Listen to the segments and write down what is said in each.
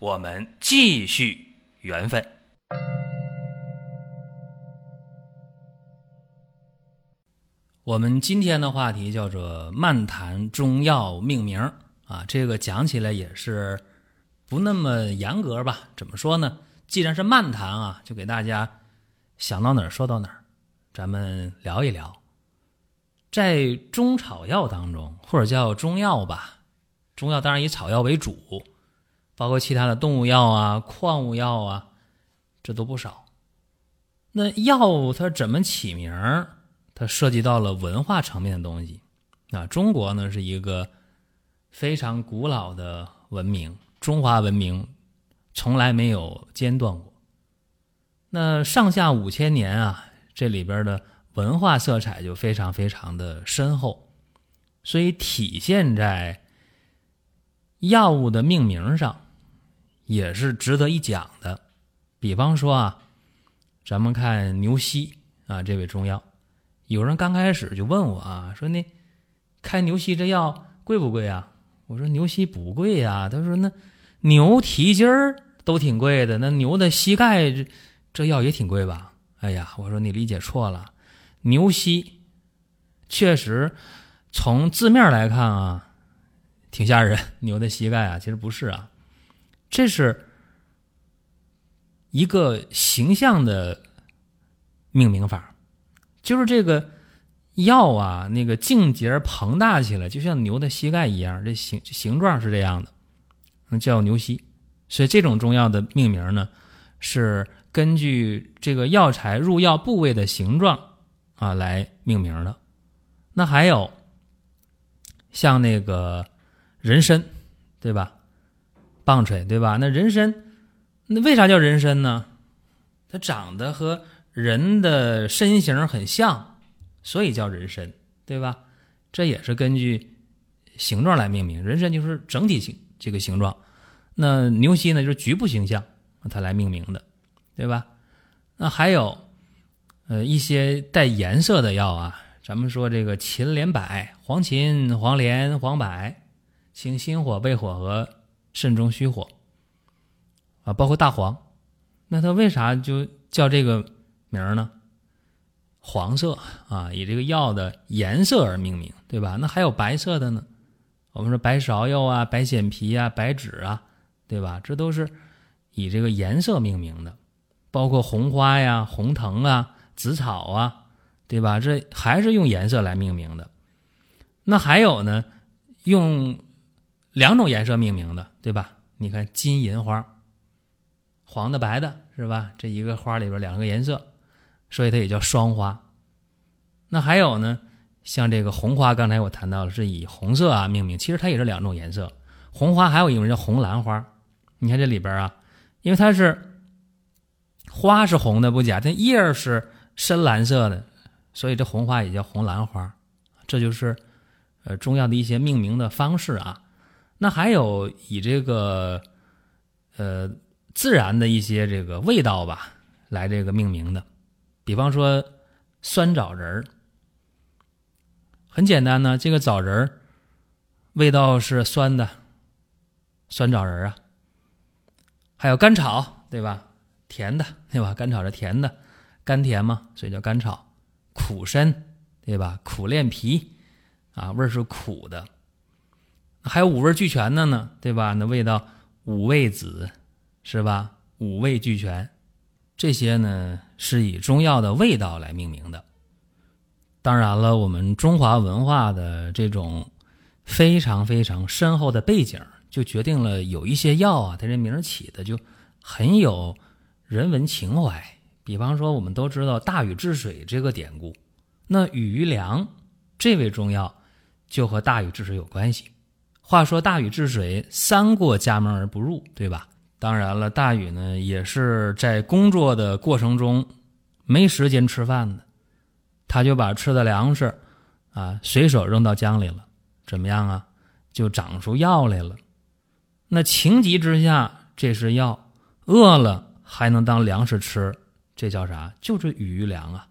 我们继续缘分。我们今天的话题叫做“漫谈中药命名”啊，这个讲起来也是不那么严格吧？怎么说呢？既然是漫谈啊，就给大家想到哪儿说到哪儿，咱们聊一聊。在中草药当中，或者叫中药吧，中药当然以草药为主，包括其他的动物药啊、矿物药啊，这都不少。那药物它怎么起名儿？它涉及到了文化层面的东西，啊，中国呢是一个非常古老的文明，中华文明从来没有间断过。那上下五千年啊，这里边的文化色彩就非常非常的深厚，所以体现在药物的命名上也是值得一讲的。比方说啊，咱们看牛膝啊，这味中药。有人刚开始就问我啊，说那开牛膝这药贵不贵啊？我说牛膝不贵呀。他说那牛蹄筋儿都挺贵的，那牛的膝盖这这药也挺贵吧？哎呀，我说你理解错了，牛膝确实从字面来看啊，挺吓人。牛的膝盖啊，其实不是啊，这是一个形象的命名法。就是这个药啊，那个茎节膨大起来，就像牛的膝盖一样，这形形状是这样的，叫牛膝。所以这种中药的命名呢，是根据这个药材入药部位的形状啊来命名的。那还有像那个人参，对吧？棒槌，对吧？那人参，那为啥叫人参呢？它长得和人的身形很像，所以叫人参，对吧？这也是根据形状来命名。人参就是整体形这个形状，那牛膝呢就是局部形象，它来命名的，对吧？那还有呃一些带颜色的药啊，咱们说这个秦连柏、黄芩、黄连、黄柏，清心火、胃火和肾中虚火啊，包括大黄，那它为啥就叫这个？名儿呢？黄色啊，以这个药的颜色而命名，对吧？那还有白色的呢？我们说白芍药啊、白藓皮啊、白芷啊，对吧？这都是以这个颜色命名的，包括红花呀、红藤啊、紫草啊，对吧？这还是用颜色来命名的。那还有呢，用两种颜色命名的，对吧？你看金银花，黄的、白的，是吧？这一个花里边两个颜色。所以它也叫双花，那还有呢，像这个红花，刚才我谈到了是以红色啊命名，其实它也是两种颜色。红花还有一种叫红兰花，你看这里边啊，因为它是花是红的不假，但叶是深蓝色的，所以这红花也叫红兰花。这就是呃中药的一些命名的方式啊。那还有以这个呃自然的一些这个味道吧来这个命名的。比方说，酸枣仁儿，很简单呢。这个枣仁儿味道是酸的，酸枣仁儿啊。还有甘草，对吧？甜的，对吧？甘草是甜的，甘甜嘛，所以叫甘草。苦参，对吧？苦练皮，啊，味儿是苦的。还有五味俱全的呢，对吧？那味道五味子，是吧？五味俱全。这些呢是以中药的味道来命名的。当然了，我们中华文化的这种非常非常深厚的背景，就决定了有一些药啊，它这名起的就很有人文情怀。比方说，我们都知道“大禹治水”这个典故，那禹良这味中药就和大禹治水有关系。话说“大禹治水，三过家门而不入”，对吧？当然了，大禹呢也是在工作的过程中没时间吃饭的，他就把吃的粮食啊随手扔到江里了，怎么样啊？就长出药来了。那情急之下，这是药；饿了还能当粮食吃，这叫啥？就是鱼粮啊。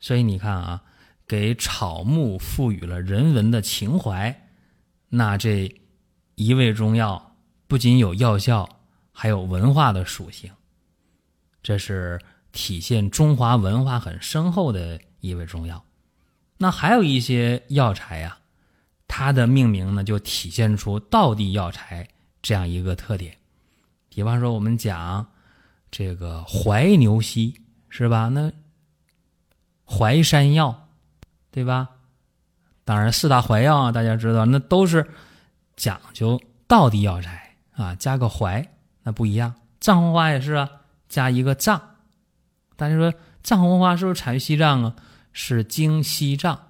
所以你看啊，给草木赋予了人文的情怀，那这一味中药不仅有药效。还有文化的属性，这是体现中华文化很深厚的一味中药。那还有一些药材呀，它的命名呢就体现出道地药材这样一个特点。比方说，我们讲这个怀牛膝，是吧？那淮山药，对吧？当然，四大怀药啊，大家知道，那都是讲究道地药材啊，加个怀。那不一样，藏红花也是啊，加一个藏。大家说藏红花是不是产于西藏啊？是经西藏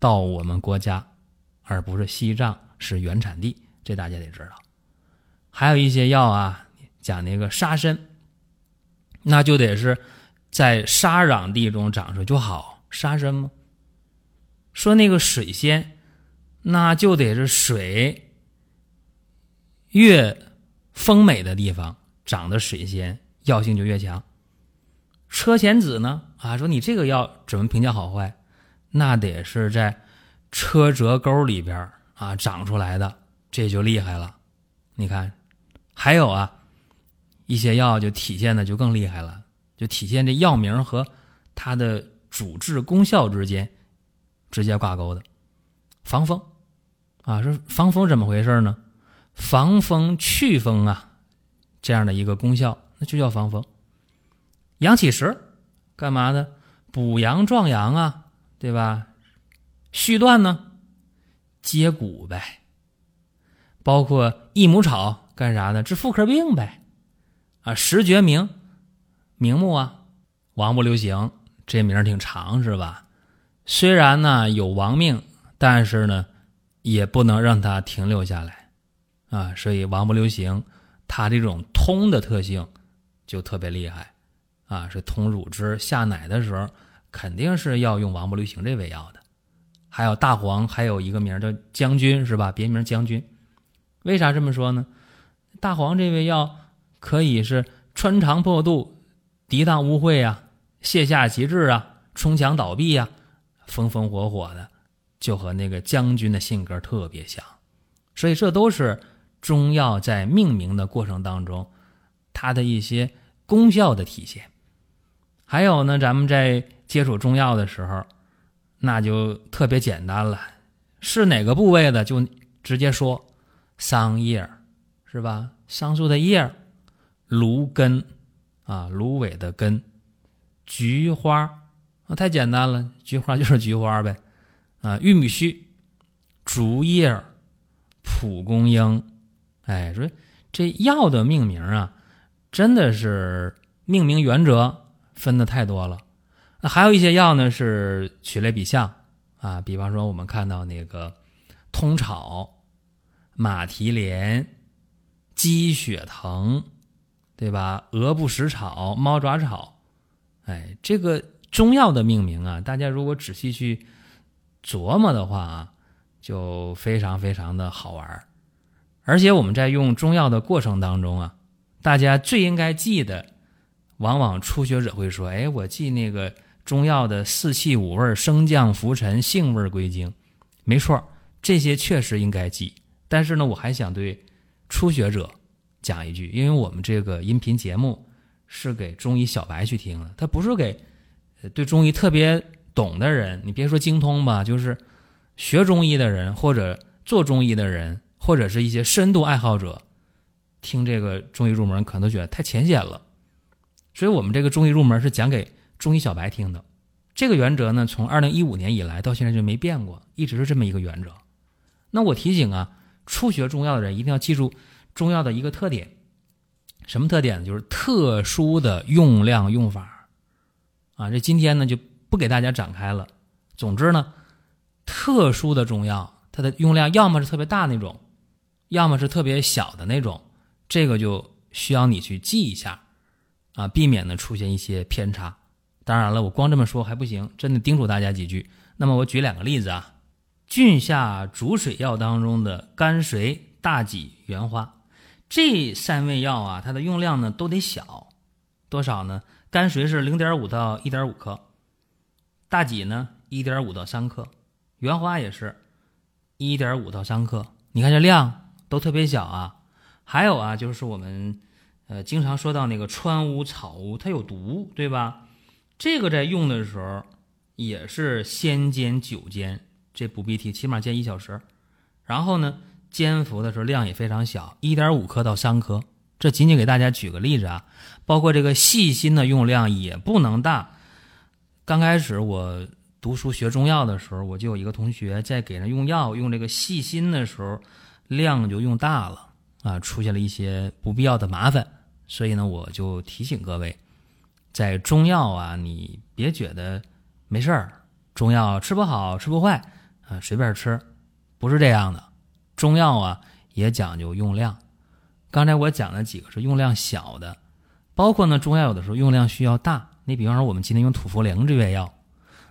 到我们国家，而不是西藏是原产地，这大家得知道。还有一些药啊，讲那个沙参，那就得是在沙壤地中长出就好，沙参吗？说那个水仙，那就得是水越。丰美的地方长的水仙药性就越强。车前子呢啊，说你这个药怎么评价好坏？那得是在车辙沟里边啊长出来的，这就厉害了。你看，还有啊，一些药就体现的就更厉害了，就体现这药名和它的主治功效之间直接挂钩的。防风啊，说防风怎么回事呢？防风祛风啊，这样的一个功效，那就叫防风。阳起石干嘛的？补阳壮阳啊，对吧？续断呢，接骨呗。包括益母草干啥的？治妇科病呗。啊，石决明，明目啊，王不留行，这名儿挺长是吧？虽然呢有亡命，但是呢也不能让它停留下来。啊，所以王不留行，它这种通的特性就特别厉害，啊，是通乳汁下奶的时候，肯定是要用王不留行这味药的。还有大黄，还有一个名叫将军，是吧？别名将军。为啥这么说呢？大黄这味药可以是穿肠破肚、涤荡污秽啊、泻下极致啊、冲墙倒壁呀，风风火火的，就和那个将军的性格特别像。所以这都是。中药在命名的过程当中，它的一些功效的体现，还有呢，咱们在接触中药的时候，那就特别简单了，是哪个部位的就直接说，桑叶是吧？桑树的叶芦根啊，芦苇的根，菊花那，太简单了，菊花就是菊花呗，啊，玉米须，竹叶，蒲公英。哎，说这药的命名啊，真的是命名原则分的太多了。那还有一些药呢，是取类比象啊，比方说我们看到那个通草、马蹄莲、鸡血藤，对吧？鹅不食草、猫爪草，哎，这个中药的命名啊，大家如果仔细去琢磨的话啊，就非常非常的好玩而且我们在用中药的过程当中啊，大家最应该记得，往往初学者会说：“哎，我记那个中药的四气五味、升降浮沉、性味归经。”没错，这些确实应该记。但是呢，我还想对初学者讲一句，因为我们这个音频节目是给中医小白去听的，它不是给对中医特别懂的人。你别说精通吧，就是学中医的人或者做中医的人。或者是一些深度爱好者，听这个中医入门可能都觉得太浅显了，所以我们这个中医入门是讲给中医小白听的。这个原则呢，从二零一五年以来到现在就没变过，一直是这么一个原则。那我提醒啊，初学中药的人一定要记住中药的一个特点，什么特点呢？就是特殊的用量用法啊。这今天呢就不给大家展开了。总之呢，特殊的中药它的用量要么是特别大那种。要么是特别小的那种，这个就需要你去记一下啊，避免呢出现一些偏差。当然了，我光这么说还不行，真的叮嘱大家几句。那么我举两个例子啊，郡下煮水药当中的甘水、大戟、原花这三味药啊，它的用量呢都得小，多少呢？甘水是零点五到一点五克，大戟呢一点五到三克，原花也是一点五到三克。你看这量都特别小啊。还有啊，就是我们呃经常说到那个川乌、草乌，它有毒，对吧？这个在用的时候也是先煎九煎，这不必提，起码煎一小时。然后呢，煎服的时候量也非常小，一点五克到三克。这仅仅给大家举个例子啊，包括这个细心的用量也不能大。刚开始我读书学中药的时候，我就有一个同学在给人用药用这个细心的时候，量就用大了。啊，出现了一些不必要的麻烦，所以呢，我就提醒各位，在中药啊，你别觉得没事儿，中药吃不好吃不坏啊，随便吃，不是这样的。中药啊也讲究用量，刚才我讲的几个是用量小的，包括呢中药有的时候用量需要大。你比方说我们今天用土茯苓这味药，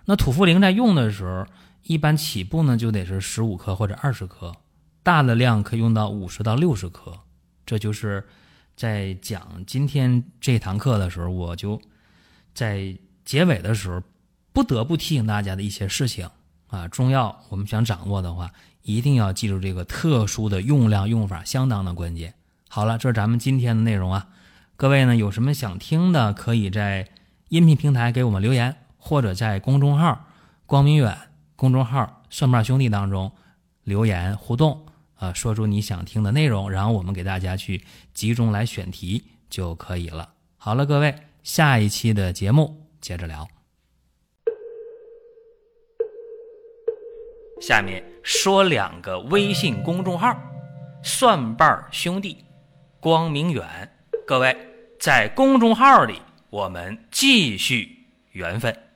那土茯苓在用的时候，一般起步呢就得是十五克或者二十克。大的量可以用到五十到六十克，这就是在讲今天这堂课的时候，我就在结尾的时候不得不提醒大家的一些事情啊。中药我们想掌握的话，一定要记住这个特殊的用量用法，相当的关键。好了，这是咱们今天的内容啊。各位呢有什么想听的，可以在音频平台给我们留言，或者在公众号“光明远”公众号“蒜瓣兄弟”当中留言互动。啊，说出你想听的内容，然后我们给大家去集中来选题就可以了。好了，各位，下一期的节目接着聊。下面说两个微信公众号：蒜瓣兄弟、光明远。各位在公众号里，我们继续缘分。